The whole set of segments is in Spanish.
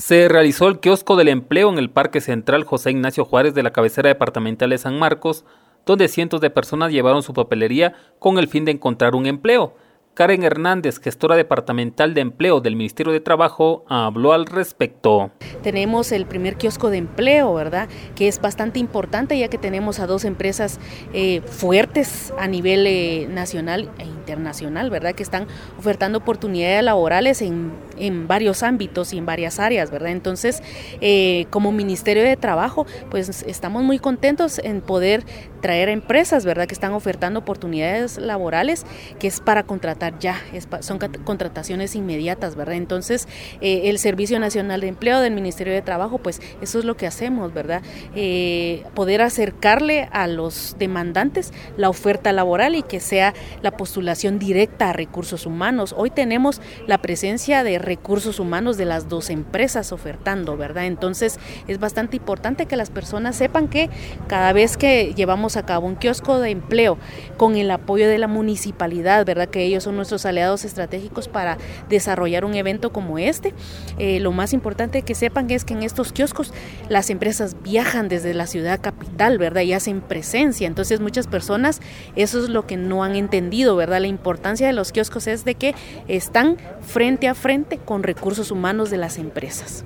se realizó el kiosco del empleo en el Parque Central José Ignacio Juárez de la cabecera departamental de San Marcos, donde cientos de personas llevaron su papelería con el fin de encontrar un empleo. Karen Hernández, gestora departamental de empleo del Ministerio de Trabajo, habló al respecto. Tenemos el primer kiosco de empleo, ¿verdad? Que es bastante importante ya que tenemos a dos empresas eh, fuertes a nivel eh, nacional e internacional, ¿verdad? Que están ofertando oportunidades laborales en, en varios ámbitos y en varias áreas, ¿verdad? Entonces, eh, como Ministerio de Trabajo, pues estamos muy contentos en poder traer a empresas, ¿verdad? Que están ofertando oportunidades laborales, que es para contratar ya, son contrataciones inmediatas, ¿verdad? Entonces, eh, el Servicio Nacional de Empleo del Ministerio de Trabajo, pues eso es lo que hacemos, ¿verdad? Eh, poder acercarle a los demandantes la oferta laboral y que sea la postulación directa a recursos humanos. Hoy tenemos la presencia de recursos humanos de las dos empresas ofertando, ¿verdad? Entonces, es bastante importante que las personas sepan que cada vez que llevamos a cabo un kiosco de empleo con el apoyo de la municipalidad, ¿verdad? Que ellos nuestros aliados estratégicos para desarrollar un evento como este. Eh, lo más importante que sepan es que en estos kioscos las empresas viajan desde la ciudad capital, ¿verdad? Y hacen presencia. Entonces muchas personas, eso es lo que no han entendido, ¿verdad? La importancia de los kioscos es de que están frente a frente con recursos humanos de las empresas.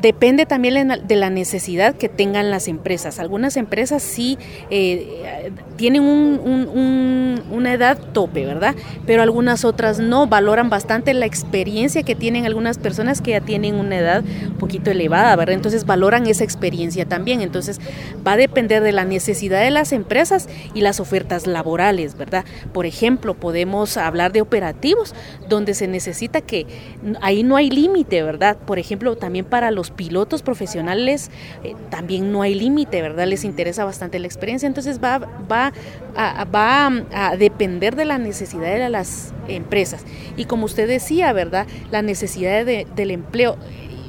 Depende también de la necesidad que tengan las empresas. Algunas empresas sí eh, tienen una edad tope, ¿verdad? Pero algunas otras no. Valoran bastante la experiencia que tienen algunas personas que ya tienen una edad un poquito elevada, ¿verdad? Entonces valoran esa experiencia también. Entonces va a depender de la necesidad de las empresas y las ofertas laborales, ¿verdad? Por ejemplo, podemos hablar de operativos donde se necesita que ahí no hay límite, ¿verdad? Por ejemplo, también para los pilotos profesionales eh, también no hay límite, ¿verdad? Les interesa bastante la experiencia, entonces va, va, a, va a depender de la necesidad de las empresas. Y como usted decía, ¿verdad? La necesidad del empleo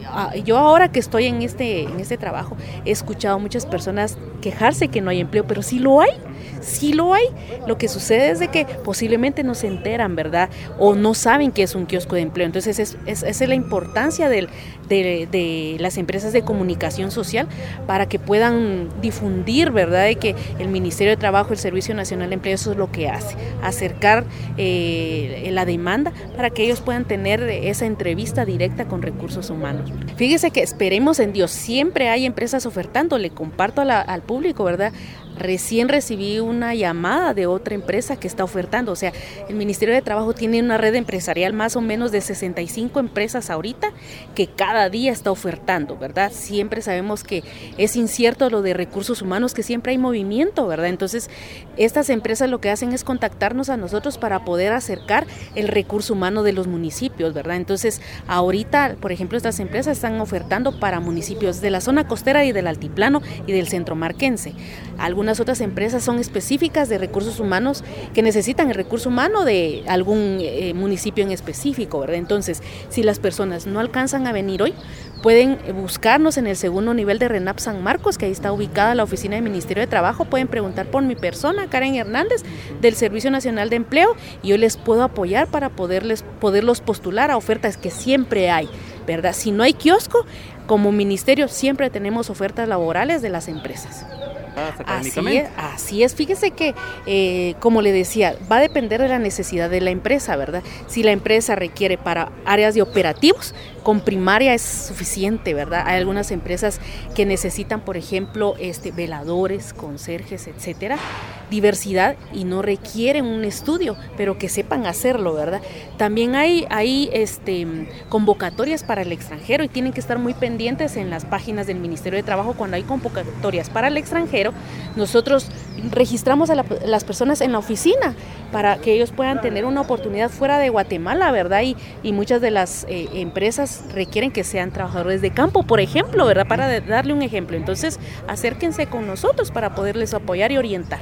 ah, yo ahora que estoy en este, en este trabajo, he escuchado a muchas personas quejarse que no hay empleo, pero sí lo hay sí lo hay. Lo que sucede es de que posiblemente no se enteran, ¿verdad? O no saben que es un kiosco de empleo. Entonces, es, es, la importancia de, de, las empresas de comunicación social para que puedan difundir, ¿verdad? De que el Ministerio de Trabajo, el Servicio Nacional de Empleo, eso es lo que hace, acercar eh, la demanda para que ellos puedan tener esa entrevista directa con recursos humanos. Fíjese que esperemos en Dios, siempre hay empresas ofertando, le comparto al público, ¿verdad? Recién recibí una llamada de otra empresa que está ofertando. O sea, el Ministerio de Trabajo tiene una red empresarial más o menos de 65 empresas ahorita que cada día está ofertando, ¿verdad? Siempre sabemos que es incierto lo de recursos humanos, que siempre hay movimiento, ¿verdad? Entonces, estas empresas lo que hacen es contactarnos a nosotros para poder acercar el recurso humano de los municipios, ¿verdad? Entonces, ahorita, por ejemplo, estas empresas están ofertando para municipios de la zona costera y del altiplano y del centro marquense. Algunas otras empresas son específicas de recursos humanos que necesitan el recurso humano de algún eh, municipio en específico, ¿verdad? Entonces, si las personas no alcanzan a venir hoy, pueden buscarnos en el segundo nivel de RENAP San Marcos, que ahí está ubicada la oficina del Ministerio de Trabajo. Pueden preguntar por mi persona, Karen Hernández, del Servicio Nacional de Empleo, y yo les puedo apoyar para poderles, poderlos postular a ofertas que siempre hay, ¿verdad? Si no hay kiosco, como ministerio siempre tenemos ofertas laborales de las empresas. Así es, así es, fíjese que, eh, como le decía, va a depender de la necesidad de la empresa, ¿verdad? Si la empresa requiere para áreas de operativos, con primaria es suficiente, ¿verdad? Hay algunas empresas que necesitan, por ejemplo, este, veladores, conserjes, etcétera, diversidad y no requieren un estudio, pero que sepan hacerlo, ¿verdad? También hay, hay este, convocatorias para el extranjero y tienen que estar muy pendientes en las páginas del Ministerio de Trabajo cuando hay convocatorias para el extranjero. Nosotros registramos a las personas en la oficina para que ellos puedan tener una oportunidad fuera de Guatemala, ¿verdad? Y, muchas de las eh, empresas requieren que sean trabajadores de campo, por ejemplo, ¿verdad? Para darle un ejemplo. Entonces, acérquense con nosotros para poderles apoyar y orientar.